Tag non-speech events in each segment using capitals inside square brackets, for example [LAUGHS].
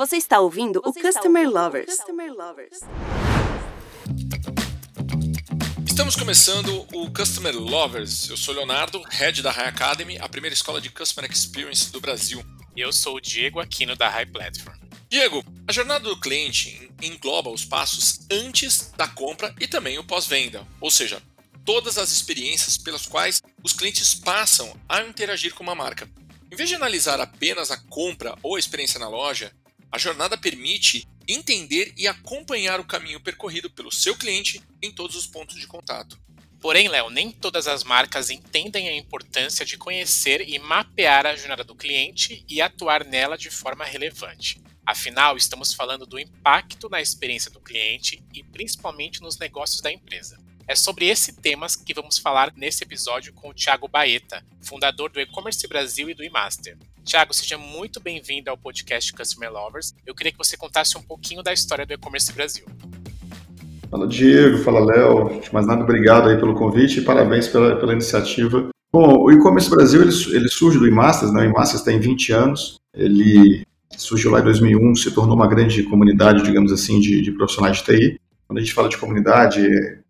Você está ouvindo Você o Customer ouvindo Lovers. Customer Lovers. Estamos começando o Customer Lovers. Eu sou Leonardo, head da High Academy, a primeira escola de Customer Experience do Brasil. E eu sou o Diego Aquino da High Platform. Diego, a jornada do cliente engloba os passos antes da compra e também o pós-venda, ou seja, todas as experiências pelas quais os clientes passam a interagir com uma marca. Em vez de analisar apenas a compra ou a experiência na loja, a jornada permite entender e acompanhar o caminho percorrido pelo seu cliente em todos os pontos de contato. Porém, Léo, nem todas as marcas entendem a importância de conhecer e mapear a jornada do cliente e atuar nela de forma relevante. Afinal, estamos falando do impacto na experiência do cliente e principalmente nos negócios da empresa. É sobre esse tema que vamos falar nesse episódio com o Thiago Baeta, fundador do E-Commerce Brasil e do eMaster. Thiago, seja muito bem-vindo ao podcast Customer Lovers. Eu queria que você contasse um pouquinho da história do E-Commerce Brasil. Fala Diego, fala Léo, mais nada, obrigado aí pelo convite e parabéns pela, pela iniciativa. Bom, o E-Commerce Brasil, ele, ele surge do eMasters, né? o eMasters tem 20 anos, ele surgiu lá em 2001, se tornou uma grande comunidade, digamos assim, de, de profissionais de TI. Quando a gente fala de comunidade,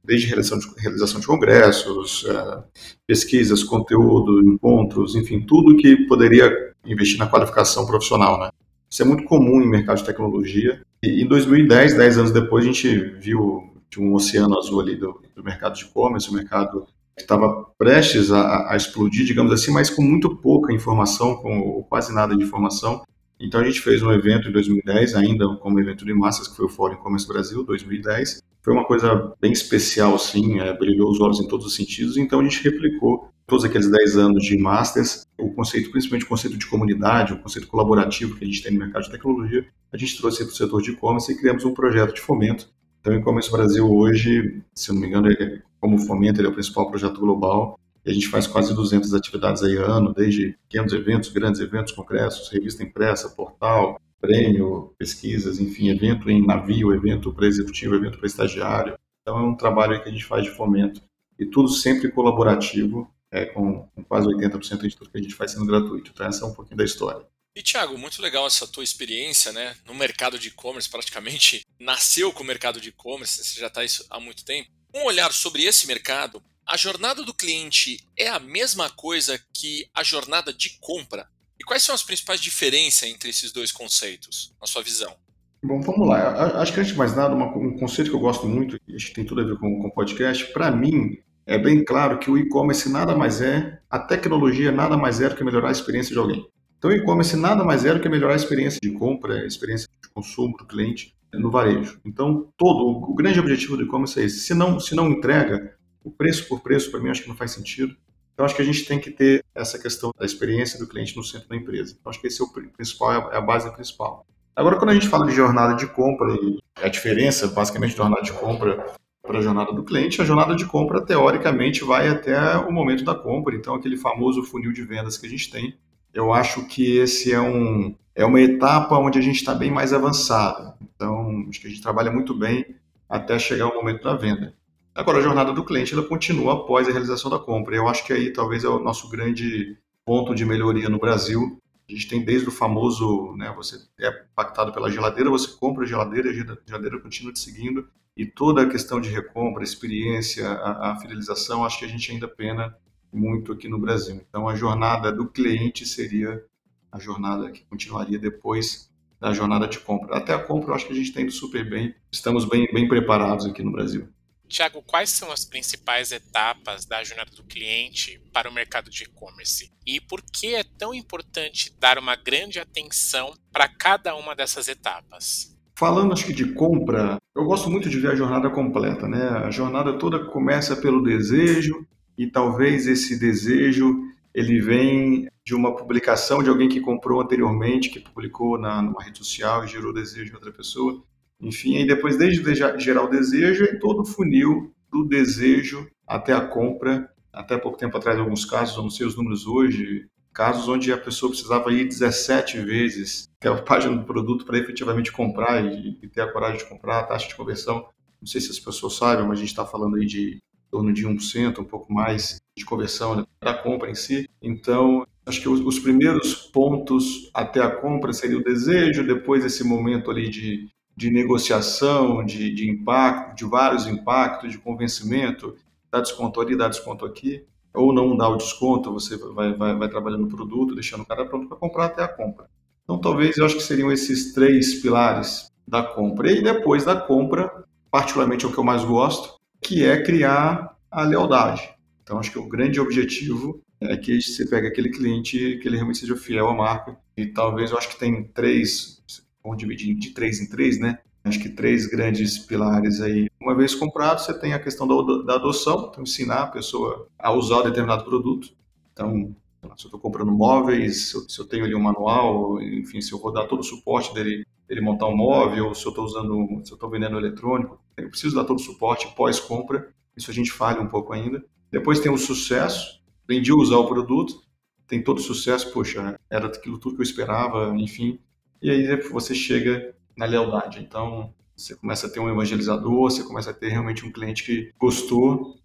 desde realização de, realização de congressos, uh, pesquisas, conteúdo, encontros, enfim, tudo que poderia investir na qualificação profissional, né? Isso é muito comum em mercado de tecnologia. E em 2010, 10 anos depois, a gente viu um oceano azul ali do, do mercado de e-commerce, o mercado que estava prestes a, a, explodir, digamos assim, mas com muito pouca informação, com quase nada de informação. Então a gente fez um evento em 2010, ainda como evento de massas, que foi o Fórum E-Commerce Brasil 2010. Foi uma coisa bem especial, sim, é, brilhou os olhos em todos os sentidos. Então a gente replicou todos aqueles 10 anos de Masters, o conceito, principalmente o conceito de comunidade, o conceito colaborativo que a gente tem no mercado de tecnologia, a gente trouxe para o setor de e-commerce e criamos um projeto de fomento. Então o E-Commerce Brasil hoje, se eu não me engano, ele, como fomento, ele é o principal projeto global e a gente faz quase 200 atividades aí ano, desde pequenos eventos, grandes eventos, congressos, revista impressa, portal, prêmio, pesquisas, enfim, evento em navio, evento para executivo, evento para estagiário. Então é um trabalho que a gente faz de fomento e tudo sempre colaborativo, é, com, com quase 80% de tudo que a gente faz sendo gratuito. Então essa é um pouquinho da história. E Thiago, muito legal essa tua experiência, né? No mercado de e-commerce, praticamente [LAUGHS] nasceu com o mercado de e-commerce, você já está isso há muito tempo. Um olhar sobre esse mercado a jornada do cliente é a mesma coisa que a jornada de compra? E quais são as principais diferenças entre esses dois conceitos, na sua visão? Bom, vamos lá. Acho que antes de mais nada, um conceito que eu gosto muito, e acho que tem tudo a ver com o podcast, para mim, é bem claro que o e-commerce nada mais é, a tecnologia nada mais é do que melhorar a experiência de alguém. Então, o e-commerce nada mais é do que melhorar a experiência de compra, a experiência de consumo do cliente no varejo. Então, todo o grande objetivo do e-commerce é esse. Se não, se não entrega, o preço por preço, para mim, acho que não faz sentido. Então, acho que a gente tem que ter essa questão da experiência do cliente no centro da empresa. Então, acho que esse é o principal, é a base principal. Agora, quando a gente fala de jornada de compra e a diferença, basicamente, de jornada de compra para a jornada do cliente, a jornada de compra, teoricamente, vai até o momento da compra. Então, aquele famoso funil de vendas que a gente tem, eu acho que esse é, um, é uma etapa onde a gente está bem mais avançado. Então, acho que a gente trabalha muito bem até chegar ao momento da venda. Agora, a jornada do cliente ela continua após a realização da compra. Eu acho que aí talvez é o nosso grande ponto de melhoria no Brasil. A gente tem desde o famoso, né, você é pactado pela geladeira, você compra a geladeira, a geladeira continua te seguindo, e toda a questão de recompra, experiência, a, a fidelização, acho que a gente ainda pena muito aqui no Brasil. Então, a jornada do cliente seria a jornada que continuaria depois da jornada de compra. Até a compra, eu acho que a gente está indo super bem, estamos bem, bem preparados aqui no Brasil. Tiago, quais são as principais etapas da jornada do cliente para o mercado de e-commerce? E por que é tão importante dar uma grande atenção para cada uma dessas etapas? Falando acho que de compra, eu gosto muito de ver a jornada completa, né? A jornada toda começa pelo desejo e talvez esse desejo ele vem de uma publicação de alguém que comprou anteriormente, que publicou na, numa rede social e gerou desejo de outra pessoa. Enfim, aí depois, desde gerar o desejo, e todo o funil do desejo até a compra. Até pouco tempo atrás, alguns casos, não sei os números hoje, casos onde a pessoa precisava ir 17 vezes até a [LAUGHS] página do produto para efetivamente comprar e, e, ter a coragem de comprar, a taxa de conversão. Não sei se as pessoas sabem, mas a gente está falando aí de em torno de 1%, um pouco mais de conversão né, da compra em si. Então, Acho que os, os primeiros pontos até a compra seria o desejo, depois esse momento ali de, de negociação, de, de impacto, de vários impactos, de convencimento, dá desconto ali, dá desconto aqui, ou não dá o desconto, você vai, vai, vai trabalhando o produto, deixando o cara pronto para comprar até a compra. Então, talvez eu acho que seriam esses três pilares da compra. E depois da compra, particularmente é o que eu mais gosto, que é criar a lealdade. Então, acho que o grande objetivo é que você pega aquele cliente que ele realmente seja fiel à marca. E talvez eu acho que tem três, vamos dividir de três em três, né? Acho que três grandes pilares aí. Uma vez comprado, você tem a questão da, adoção, então ensinar a pessoa a usar determinado produto. Então, se eu estou comprando móveis, se eu, se eu, tenho ali um manual, enfim, se eu vou dar todo o suporte dele, dele montar um móvel, ou se eu estou usando, se eu estou vendendo eletrônico, eu preciso dar todo o suporte pós-compra. Isso a gente falha um pouco ainda. Depois tem o sucesso, aprendi a usar o produto, tem todo o sucesso, poxa, era aquilo tudo que eu esperava, enfim. E aí você chega na lealdade. Então, você começa a ter um evangelizador, você começa a ter realmente um cliente que gostou,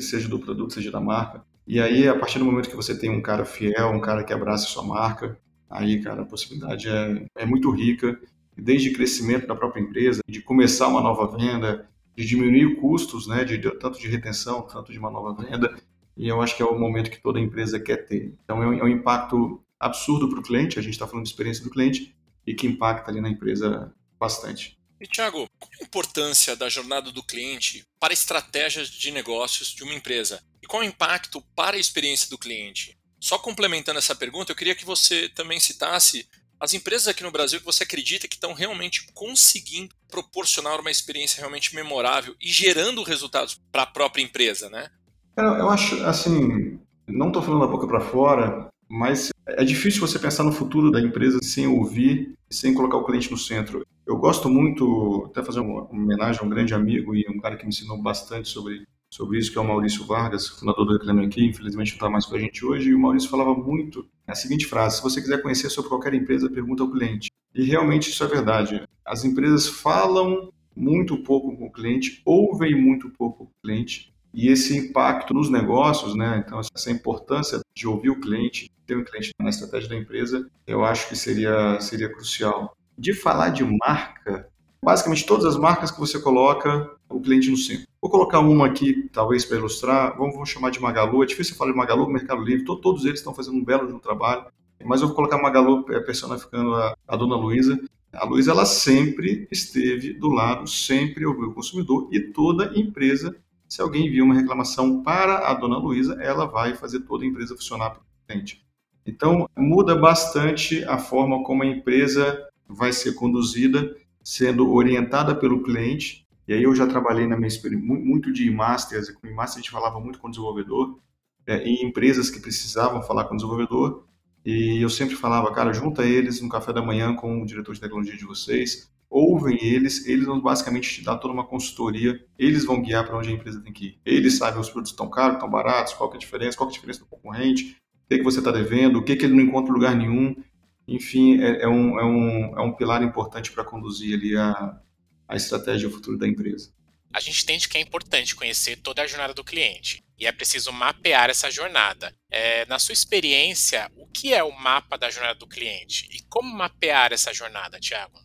seja do produto, seja da marca. E aí, a partir do momento que você tem um cara fiel, um cara que abraça a sua marca, aí, cara, a possibilidade é, é muito rica, desde crescimento da própria empresa, de começar uma nova venda, de diminuir custos, né, de, tanto de retenção, tanto de uma nova venda, e eu acho que é o momento que toda empresa quer ter. Então, é um, é um impacto absurdo para o cliente, a gente está falando de experiência do cliente, e que impacta ali na empresa bastante. E, Thiago, qual a importância da jornada do cliente para estratégias de negócios de uma empresa? E qual o impacto para a experiência do cliente? Só complementando essa pergunta, eu queria que você também citasse as empresas aqui no Brasil que você acredita que estão realmente conseguindo proporcionar uma experiência realmente memorável e gerando resultados para a própria empresa, né? Eu, eu acho, assim, não estou falando da boca para fora, mas é difícil você pensar no futuro da empresa sem ouvir, sem colocar o cliente no centro. Eu gosto muito, até fazer uma homenagem a um grande amigo e um cara que me ensinou bastante sobre, sobre isso, que é o Maurício Vargas, fundador do Reclame Aqui, infelizmente não está mais com a gente hoje, e o Maurício falava muito a seguinte frase, se você quiser conhecer sobre qualquer empresa, pergunta ao cliente. E realmente isso é verdade. As empresas falam muito pouco com o cliente, ouvem muito pouco o cliente, e esse impacto nos negócios, né? Então, essa importância de ouvir o cliente, ter um cliente na estratégia da empresa, eu acho que seria, seria crucial. De falar de marca, basicamente todas as marcas que você coloca o cliente no centro. Vou colocar uma aqui, talvez para ilustrar, vamos, vamos, chamar de Magalu. É difícil falar de Magalu, Mercado Livre, to, todos eles estão fazendo um belo trabalho, mas eu vou colocar Magalu é, personificando a, a dona Luísa. A Luísa, ela sempre esteve do lado, sempre ouviu o consumidor e toda empresa se alguém envia uma reclamação para a dona Luísa, ela vai fazer toda a empresa funcionar para o cliente. Então, muda bastante a forma como a empresa vai ser conduzida, sendo orientada pelo cliente. E aí eu já trabalhei na minha experiência muito de masters, com e-master a gente falava muito com o desenvolvedor, é, em empresas que precisavam falar com o desenvolvedor, e eu sempre falava, cara, junta eles no café da manhã com o diretor de tecnologia de vocês, ouvem eles, eles vão basicamente te dar toda uma consultoria, eles vão guiar para onde a empresa tem que ir. Eles sabem os produtos estão caros, estão baratos, qual é a diferença, qual é a diferença do concorrente, o que, é que você está devendo, o que, é que ele não encontra em lugar nenhum. Enfim, é, é, um, é, um, é um pilar importante para conduzir ali a, a estratégia futuro da empresa. A gente entende que é importante conhecer toda a jornada do cliente e é preciso mapear essa jornada. É, na sua experiência, o que é o mapa da jornada do cliente e como mapear essa jornada, Tiago?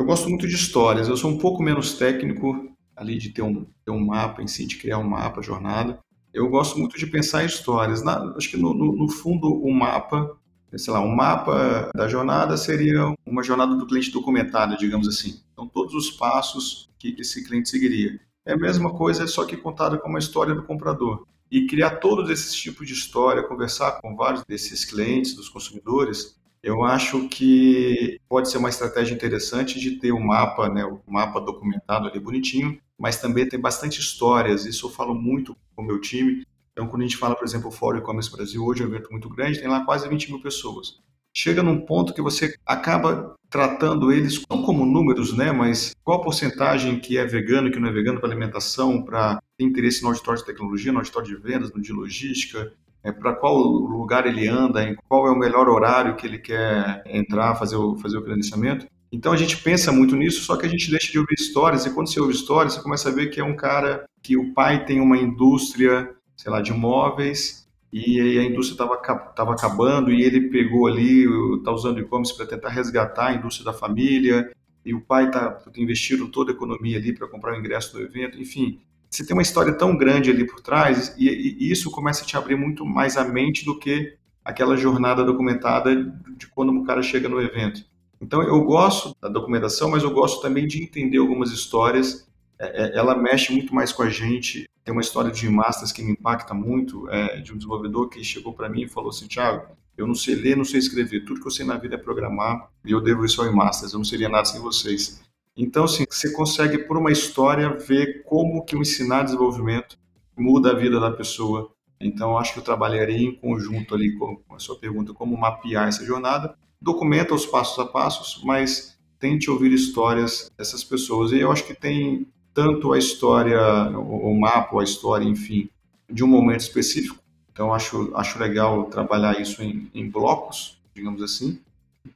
Eu gosto muito de histórias. Eu sou um pouco menos técnico ali de ter um, ter um mapa em si, de criar um mapa, jornada. Eu gosto muito de pensar em histórias. Na, acho que no, no, no fundo o mapa, sei lá, um mapa da jornada seria uma jornada do cliente documentada, digamos assim. Então todos os passos que esse cliente seguiria. É a mesma coisa, só que contada como a história do comprador. E criar todos esses tipos de história, conversar com vários desses clientes, dos consumidores, eu acho que pode ser uma estratégia interessante de ter o um mapa, né, o mapa documentado ali bonitinho, mas também tem bastante histórias. Isso eu falo muito com o meu time. Então, quando a gente fala, por exemplo, o Fórum E-Commerce Brasil, hoje é um evento muito grande, tem lá quase 20 mil pessoas. Chega num ponto que você acaba tratando eles não como números, né, mas qual a porcentagem que é vegano que não é vegano para alimentação, para ter interesse no auditório de tecnologia, no auditório de vendas, no de logística, é, para qual lugar ele anda, em qual é o melhor horário que ele quer entrar, fazer o, fazer o credenciamento. Então a gente pensa muito nisso, só que a gente deixa de ouvir histórias, e quando você ouve histórias, você começa a ver que é um cara que o pai tem uma indústria, sei lá, de móveis, e aí a indústria estava acabando e ele pegou ali, está usando e-commerce para tentar resgatar a indústria da família, e o pai está investindo toda a economia ali para comprar o ingresso do evento, enfim. Você tem uma história tão grande ali por trás e, e isso começa a te abrir muito mais a mente do que aquela jornada documentada de quando o cara chega no evento. Então eu gosto da documentação, mas eu gosto também de entender algumas histórias. É, é, ela mexe muito mais com a gente. Tem uma história de Masters que me impacta muito, é, de um desenvolvedor que chegou para mim e falou assim, Thiago, eu não sei ler, não sei escrever, tudo que eu sei na vida é programar e eu devo isso ao Masters, eu não seria nada sem vocês. Então, assim, você consegue, por uma história, ver como que o ensinar desenvolvimento muda a vida da pessoa. Então, acho que eu trabalharia em conjunto ali com a sua pergunta, como mapear essa jornada. Documenta os passos a passos, mas tente ouvir histórias dessas pessoas. E eu acho que tem tanto a história, o mapa, a história, enfim, de um momento específico. Então, acho, acho legal trabalhar isso em, em blocos, digamos assim,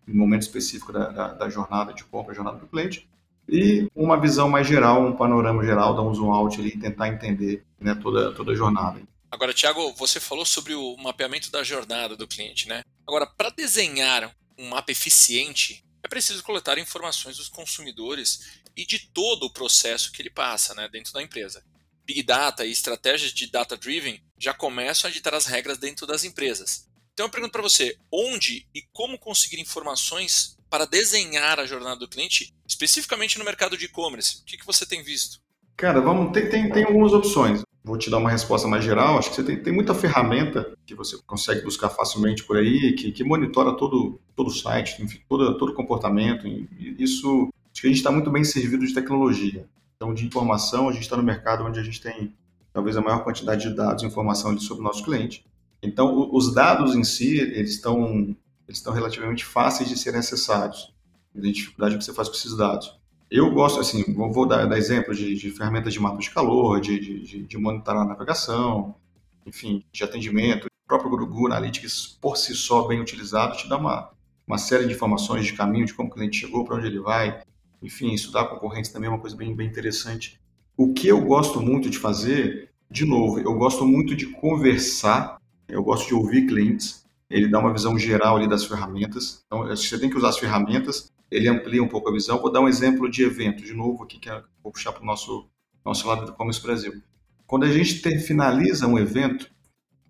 em momento específico da, da, da jornada de compra, jornada do cliente e uma visão mais geral, um panorama geral, dar um zoom out ali e tentar entender né, toda, toda a jornada. Agora, Thiago, você falou sobre o mapeamento da jornada do cliente, né? Agora, para desenhar um mapa eficiente, é preciso coletar informações dos consumidores e de todo o processo que ele passa né, dentro da empresa. Big Data e estratégias de Data Driven já começam a ditar as regras dentro das empresas. Então eu pergunto para você, onde e como conseguir informações para desenhar a jornada do cliente, especificamente no mercado de e-commerce? O que, que você tem visto? Cara, vamos, tem, tem, tem algumas opções. Vou te dar uma resposta mais geral. Acho que você tem, tem muita ferramenta que você consegue buscar facilmente por aí, que, que monitora todo, todo o site, enfim, todo, todo o comportamento. Isso, acho que a gente está muito bem servido de tecnologia. Então, de informação, a gente está no mercado onde a gente tem talvez a maior quantidade de dados e informação sobre o nosso cliente. Então, os dados em si, eles estão, eles estão relativamente fáceis de serem acessados. A dificuldade que você faz com esses dados. Eu gosto, assim, vou dar, dar exemplos de, de, ferramentas de mapa de calor, de, de, de, monitorar a navegação, enfim, de atendimento. O próprio Google Analytics, por si só, bem utilizado, te dá uma, uma série de informações de caminho, de como o cliente chegou, para onde ele vai. Enfim, estudar concorrentes também é uma coisa bem, bem interessante. O que eu gosto muito de fazer, de novo, eu gosto muito de conversar eu gosto de ouvir clientes, ele dá uma visão geral ali das ferramentas. Então, você tem que usar as ferramentas, ele amplia um pouco a visão. Vou dar um exemplo de evento, de novo aqui, que é, vou puxar para o nosso, nosso lado do Commerce Brasil. Quando a gente ter, finaliza um evento,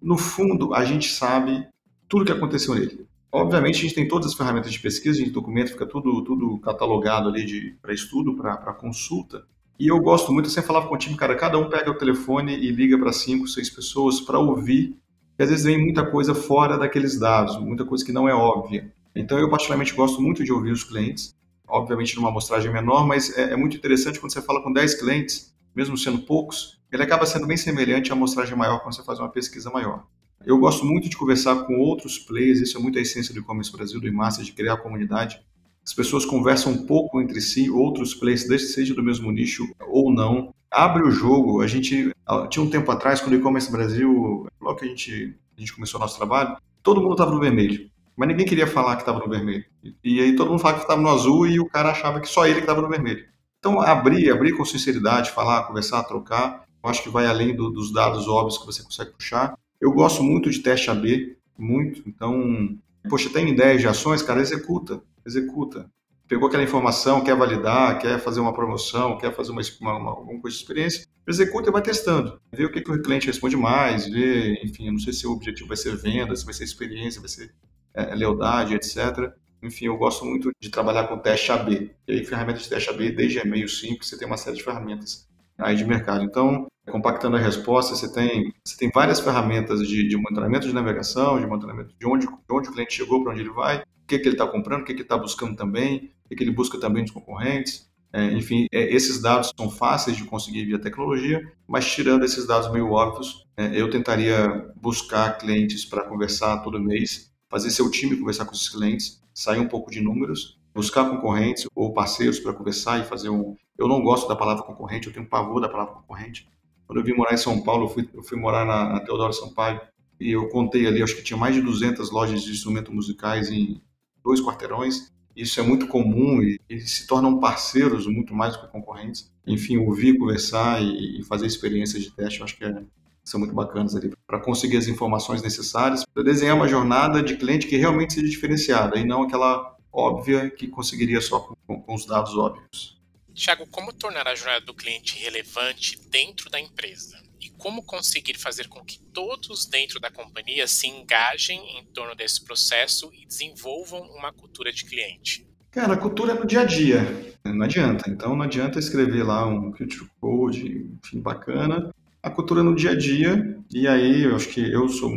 no fundo, a gente sabe tudo que aconteceu nele. Obviamente, a gente tem todas as ferramentas de pesquisa, de documento, fica tudo, tudo catalogado ali para estudo, para consulta. E eu gosto muito, eu sempre falava com o time, cara, cada um pega o telefone e liga para cinco, seis pessoas para ouvir que às vezes vem muita coisa fora daqueles dados, muita coisa que não é óbvia. Então, eu particularmente gosto muito de ouvir os clientes, obviamente numa amostragem menor, mas é, é, muito interessante quando você fala com 10 clientes, mesmo sendo poucos, ele acaba sendo bem semelhante à amostragem maior quando você faz uma pesquisa maior. Eu gosto muito de conversar com outros players, isso é muito a essência do e-commerce Brasil, do e-master, de criar a comunidade. As pessoas conversam um pouco entre si, outros players, seja do mesmo nicho ou não, abre o jogo. A gente tinha um tempo atrás, quando o e-commerce Brasil, logo que a gente, a gente começou o nosso trabalho, todo mundo estava no vermelho. Mas ninguém queria falar que estava no vermelho. E, aí todo mundo falava que estava no azul e o cara achava que só ele estava no vermelho. Então, abrir, abrir com sinceridade, falar, conversar, trocar, eu acho que vai além do, dos dados óbvios que você consegue puxar. Eu gosto muito de teste AB, muito. Então, poxa, tem ideias de ações, cara, executa, executa pegou aquela informação, quer validar, quer fazer uma promoção, quer fazer uma, uma, uma alguma coisa de experiência, executa e vai testando. Vê o que, que o cliente responde mais, vê, enfim, não sei se o objetivo vai ser venda, se vai ser experiência, vai ser é, é lealdade, etc. Enfim, eu gosto muito de trabalhar com teste AB. E aí, ferramentas de teste AB, desde e-mail simples, você tem uma série de ferramentas aí de mercado. Então, compactando a resposta, você tem, você tem várias ferramentas de, de monitoramento de navegação, de monitoramento de onde, de onde o cliente chegou, para onde ele vai, o que, que ele está comprando, o que, que ele está buscando também, o que ele busca também dos concorrentes. É, enfim, é, esses dados são fáceis de conseguir via tecnologia, mas tirando esses dados meio óbvios, é, eu tentaria buscar clientes para conversar todo mês, fazer seu time conversar com esses clientes, sair um pouco de números, buscar concorrentes ou parceiros para conversar e fazer um. Eu não gosto da palavra concorrente, eu tenho pavor da palavra concorrente. Quando eu vim morar em São Paulo, eu fui, eu fui morar na, na Teodoro Sampaio e eu contei ali, acho que tinha mais de 200 lojas de instrumentos musicais em dois quarteirões isso é muito comum e eles se tornam parceiros muito mais do que concorrentes. Enfim, ouvir, conversar e fazer experiências de teste, eu acho que é, são muito bacanas ali. para conseguir as informações necessárias, para desenhar uma jornada de cliente que realmente seja diferenciada e não aquela óbvia que conseguiria só com, com os dados óbvios. Tiago, como tornar a jornada do cliente relevante dentro da empresa? E como conseguir fazer com que todos dentro da companhia se engajem em torno desse processo e desenvolvam uma cultura de cliente? Cara, a cultura é no dia a dia, não adianta. Então não adianta escrever lá um culture code, enfim, bacana. A cultura é no dia a dia, e aí eu acho que eu sou,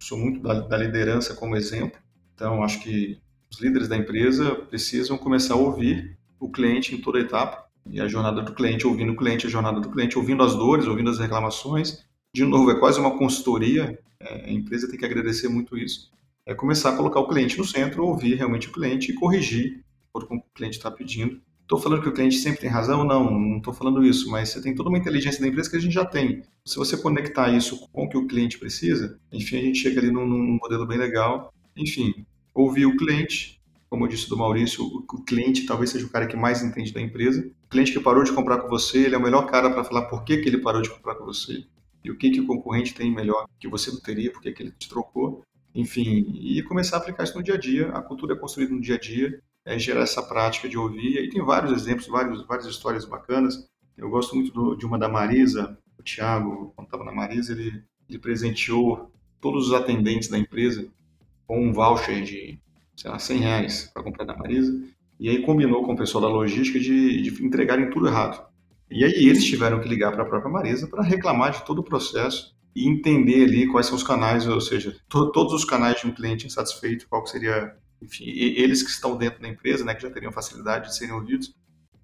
sou muito da, da liderança como exemplo. Então acho que os líderes da empresa precisam começar a ouvir o cliente em toda etapa, e a jornada do cliente, ouvindo o cliente, a jornada do cliente, ouvindo as dores, ouvindo as reclamações. De novo, é quase uma consultoria, é, a empresa tem que agradecer muito isso. É começar a colocar o cliente no centro, ouvir realmente o cliente e corrigir acordo com o que o cliente está pedindo. Estou falando que o cliente sempre tem razão? Não, não estou falando isso, mas você tem toda uma inteligência da empresa que a gente já tem. Se você conectar isso com o que o cliente precisa, enfim, a gente chega ali num, num modelo bem legal. Enfim, ouvir o cliente, como eu disse do Maurício, o cliente talvez seja o cara que mais entende da empresa. O cliente que parou de comprar com você, ele é o melhor cara para falar por que, que ele parou de comprar com você e o que, que o concorrente tem melhor que você não teria, por que, que ele te trocou. Enfim, e começar a aplicar isso no dia a dia. A cultura é construída no dia a dia é, gerar essa prática de ouvir. E aí tem vários exemplos, vários, várias histórias bacanas. Eu gosto muito do, de uma da Marisa, o Thiago, quando estava na Marisa, ele, ele presenteou todos os atendentes da empresa com um voucher de, sei lá, 100 reais para comprar da Marisa. E aí combinou com o pessoal da logística de, de entregarem tudo errado. E aí eles tiveram que ligar para a própria Marisa para reclamar de todo o processo e entender ali quais são os canais, ou seja, to, todos os canais de um cliente insatisfeito, qual seria enfim, eles que estão dentro da empresa, né, que já teriam facilidade de serem ouvidos,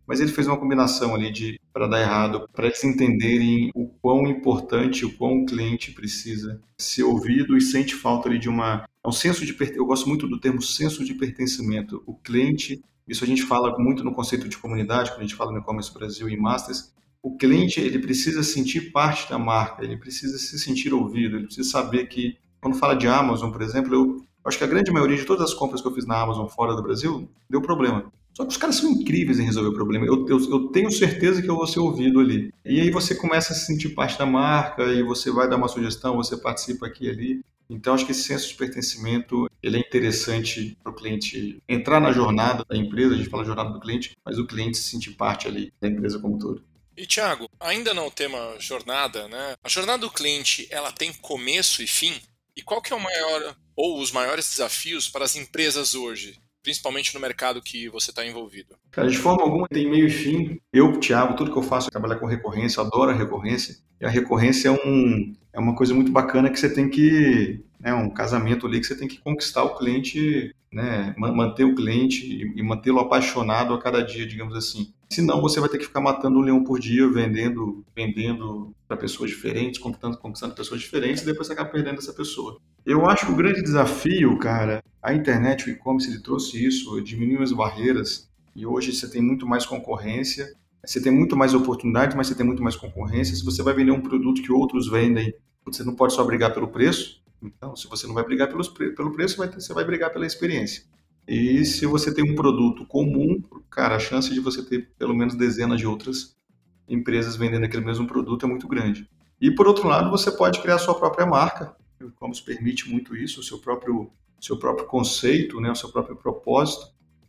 mas ele fez uma combinação ali de para dar errado, para eles entenderem o quão importante, o quão o cliente precisa ser ouvido e sente falta ali de uma é um senso de eu gosto muito do termo senso de pertencimento. O cliente, isso a gente fala muito no conceito de comunidade, quando a gente fala no e-commerce Brasil e Masters, o cliente ele precisa sentir parte da marca, ele precisa se sentir ouvido, ele precisa saber que quando fala de Amazon, por exemplo, eu acho que a grande maioria de todas as compras que eu fiz na Amazon fora do Brasil deu problema. Só que os caras são incríveis em resolver o problema. Eu, eu, eu, tenho certeza que eu vou ser ouvido ali. E aí você começa a se sentir parte da marca e você vai dar uma sugestão, você participa aqui e ali. Então acho que esse senso de pertencimento ele é interessante para o cliente entrar na jornada da empresa. A gente fala jornada do cliente, mas o cliente se sentir parte ali da empresa como um todo. E Thiago, ainda não tema jornada, né? A jornada do cliente ela tem começo e fim. E qual que é o maior ou os maiores desafios para as empresas hoje, principalmente no mercado que você está envolvido? Cara, de forma alguma tem meio e fim. Eu, Thiago, tudo que eu faço é trabalhar com recorrência, adoro a recorrência. E a recorrência é, um, é uma coisa muito bacana que você tem que, né, um casamento ali que você tem que conquistar o cliente, né, manter o cliente e mantê-lo apaixonado a cada dia, digamos assim. Senão você vai ter que ficar matando um leão por dia, vendendo, vendendo para pessoas diferentes, conquistando, conquistando pessoas diferentes, e depois você acaba perdendo essa pessoa. Eu acho que o grande desafio, cara, a internet, o e-commerce, ele trouxe isso, diminuiu as barreiras, e hoje você tem muito mais concorrência, você tem muito mais oportunidades, mas você tem muito mais concorrência. Se você vai vender um produto que outros vendem, você não pode só brigar pelo preço. Então, se você não vai brigar pelos, pelo preço, você vai brigar pela experiência. E se você tem um produto comum, cara, a chance de você ter pelo menos dezenas de outras empresas vendendo aquele mesmo produto é muito grande. E por outro lado, você pode criar sua própria marca, o e-commerce permite muito isso, o seu próprio, seu próprio conceito, né, o seu próprio propósito.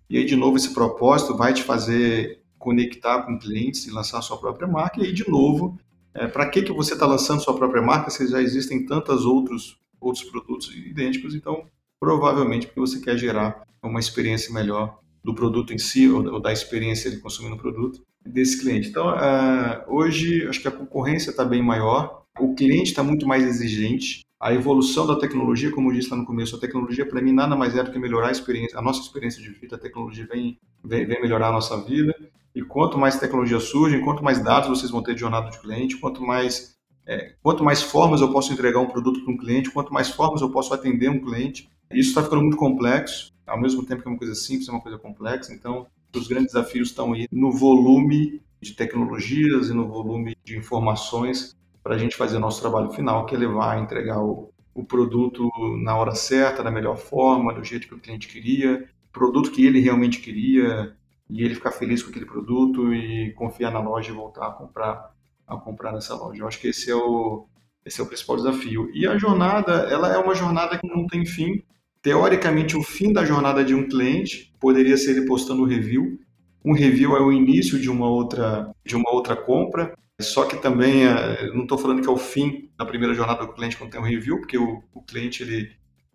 E aí, de novo, esse propósito vai te fazer conectar com clientes e lançar sua própria marca. E aí, de novo, é, para que, que você está lançando sua própria marca se já existem tantos outros, outros produtos idênticos? Então, provavelmente porque você quer gerar uma experiência melhor do produto em si, ou, da experiência de consumir o produto desse cliente. Então, uh, hoje, acho que a concorrência está bem maior, o cliente está muito mais exigente, a evolução da tecnologia, como eu disse lá no começo, a tecnologia para mim nada mais é do que melhorar a experiência, a nossa experiência de vida, a tecnologia vem, vem, vem melhorar a nossa vida, e quanto mais tecnologia surge, quanto mais dados vocês vão ter de jornada de cliente, quanto mais, é, quanto mais formas eu posso entregar um produto para um cliente, quanto mais formas eu posso atender um cliente, isso está ficando muito complexo, ao mesmo tempo que é uma coisa simples, é uma coisa complexa. Então, os grandes desafios estão aí no volume de tecnologias e no volume de informações para a gente fazer o nosso trabalho final, que é levar, entregar o, o produto na hora certa, da melhor forma, do jeito que o cliente queria, produto que ele realmente queria, e ele ficar feliz com aquele produto e confiar na loja e voltar a comprar, a comprar nessa loja. Eu acho que esse é o, Esse é o principal desafio. E a jornada, ela é uma jornada que não tem fim. Teoricamente, o fim da jornada de um cliente poderia ser ele postando review. Um review é o início de uma outra, de uma outra compra. Só que também, é, não estou falando que é o fim da primeira jornada do cliente quando tem um review, porque o, o cliente, ele,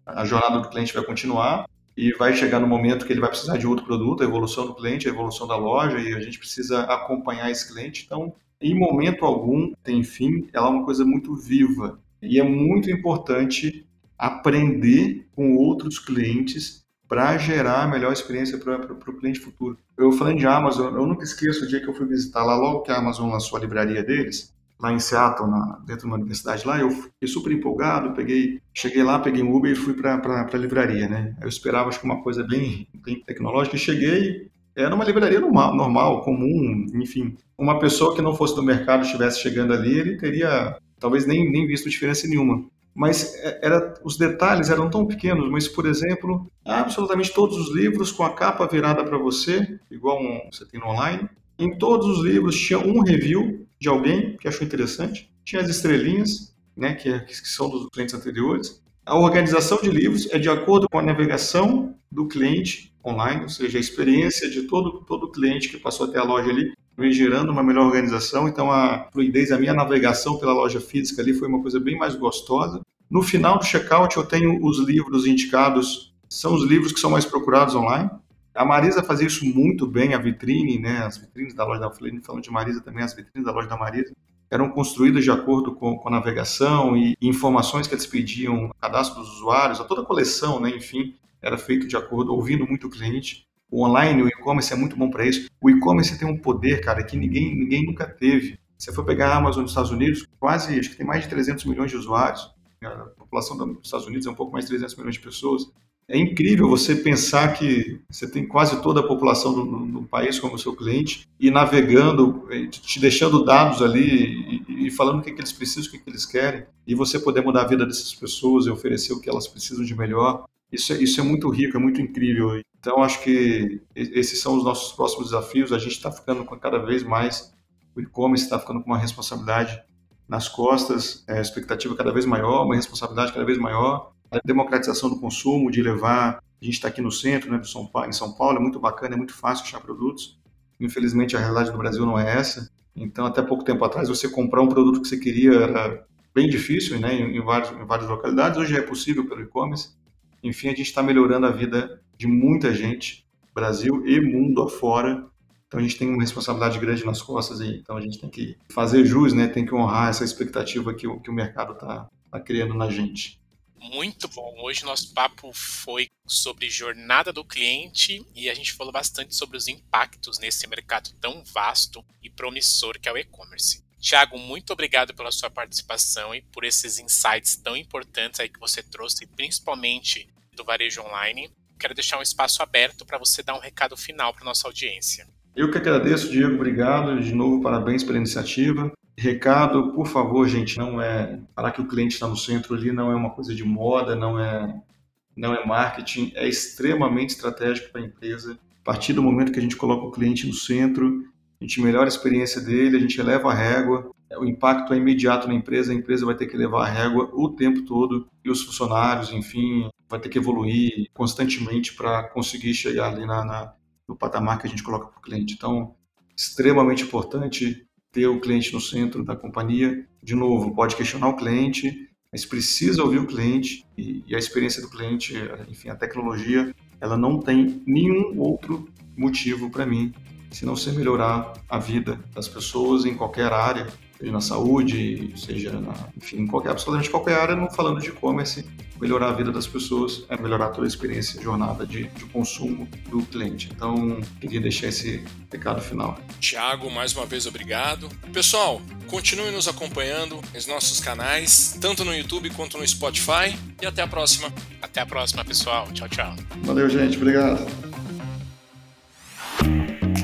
a jornada do cliente vai continuar e vai chegar no momento que ele vai precisar de outro produto, a evolução do cliente, a evolução da loja, e a gente precisa acompanhar esse cliente. Então, em momento algum tem fim, ela é uma coisa muito viva. E é muito importante aprender com outros clientes para gerar a melhor experiência para o cliente futuro. Eu falando de Amazon, eu nunca esqueço o dia que eu fui visitar lá, logo que a Amazon lançou a livraria deles, lá em Seattle, na, dentro de uma universidade lá, eu fiquei super empolgado, peguei, cheguei lá, peguei um Uber e fui para a livraria, né? Eu esperava, acho que uma coisa bem, bem tecnológica, e cheguei, era uma livraria normal, normal, comum, enfim. Uma pessoa que não fosse do mercado estivesse chegando ali, ele teria talvez nem, nem visto diferença nenhuma. Mas é, era, os detalhes eram tão pequenos, mas, por exemplo, absolutamente todos os livros com a capa virada para você, igual um, você tem no online, em todos os livros tinha um review de alguém que achou interessante, tinha as estrelinhas, né, que, é, que são dos clientes anteriores. A organização de livros é de acordo com a navegação do cliente online, ou seja, a experiência de todo todo cliente que passou até a loja ali vem gerando uma melhor organização. Então a fluidez, a minha navegação pela loja física ali foi uma coisa bem mais gostosa. No final do checkout eu tenho os livros indicados, são os livros que são mais procurados online. A Marisa fazia isso muito bem, a vitrine, né, as vitrines da loja da Flame, falando de Marisa também, as vitrines da loja da Marisa, eram construídas de acordo com, com a navegação e, informações que eles pediam, cadastro dos usuários, a toda a coleção, né, enfim, era feito de acordo, ouvindo muito o cliente. O online, o e-commerce é muito bom para isso. O e-commerce tem um poder, cara, que ninguém, ninguém nunca teve. Você for pegar a Amazon nos Estados Unidos, quase, acho que tem mais de 300 milhões de usuários. A população dos Estados Unidos é um pouco mais de 300 milhões de pessoas. É incrível você pensar que você tem quase toda a população do, do país como seu cliente e navegando, eh, te deixando dados ali e, e falando o que, que eles precisam, o que, que eles querem, e você poder mudar a vida dessas pessoas e oferecer o que elas precisam de melhor. Isso é, isso é muito rico, é muito incrível. Então, acho que esses são os nossos próximos desafios. A gente está ficando com cada vez mais, o e-commerce está ficando com uma responsabilidade nas costas, é, expectativa cada vez maior, uma responsabilidade cada vez maior a democratização do consumo, de levar. A gente está aqui no centro, né, São Paulo, em São Paulo, é muito bacana, é muito fácil achar produtos. Infelizmente, a realidade do Brasil não é essa. Então, até pouco tempo atrás, você comprar um produto que você queria era bem difícil né, em, vários, em várias localidades. Hoje é possível pelo e-commerce. Enfim, a gente está melhorando a vida de muita gente, Brasil e mundo afora. Então, a gente tem uma responsabilidade grande nas costas aí. Então, a gente tem que fazer jus, né, tem que honrar essa expectativa que o, que o mercado está tá criando na gente muito bom. Hoje nosso papo foi sobre jornada do cliente e a gente falou bastante sobre os impactos nesse mercado tão vasto e promissor que é o e-commerce. Tiago, muito obrigado pela sua participação e por esses insights tão importantes aí que você trouxe, principalmente do varejo online. Quero deixar um espaço aberto para você dar um recado final para nossa audiência. Eu que agradeço, Diego, obrigado. De novo, parabéns pela iniciativa. Recado, por favor, gente, não é falar que o cliente está no centro ali não é uma coisa de moda, não é não é marketing, é extremamente estratégico para a empresa. A partir do momento que a gente coloca o cliente no centro, a gente melhora a experiência dele, a gente eleva a régua, o impacto é imediato na empresa, a empresa vai ter que levar a régua o tempo todo e os funcionários, enfim, vai ter que evoluir constantemente para conseguir chegar ali na, na, no patamar que a gente coloca para o cliente. Então, extremamente importante ter o cliente no centro da companhia. De novo, pode questionar o cliente, mas precisa ouvir o cliente e, e a experiência do cliente, enfim, a tecnologia, ela não tem nenhum outro motivo para mim se não ser melhorar a vida das pessoas em qualquer área, seja na saúde, seja na, enfim, em qualquer, absolutamente qualquer área, não falando de e-commerce, melhorar a vida das pessoas é melhorar toda a experiência, a jornada de, de consumo do cliente. Então, queria deixar esse recado final. Tiago, mais uma vez obrigado. Pessoal, continue nos acompanhando nos nossos canais, tanto no YouTube quanto no Spotify, e até a próxima. Até a próxima, pessoal. Tchau, tchau. Valeu, gente. Obrigado.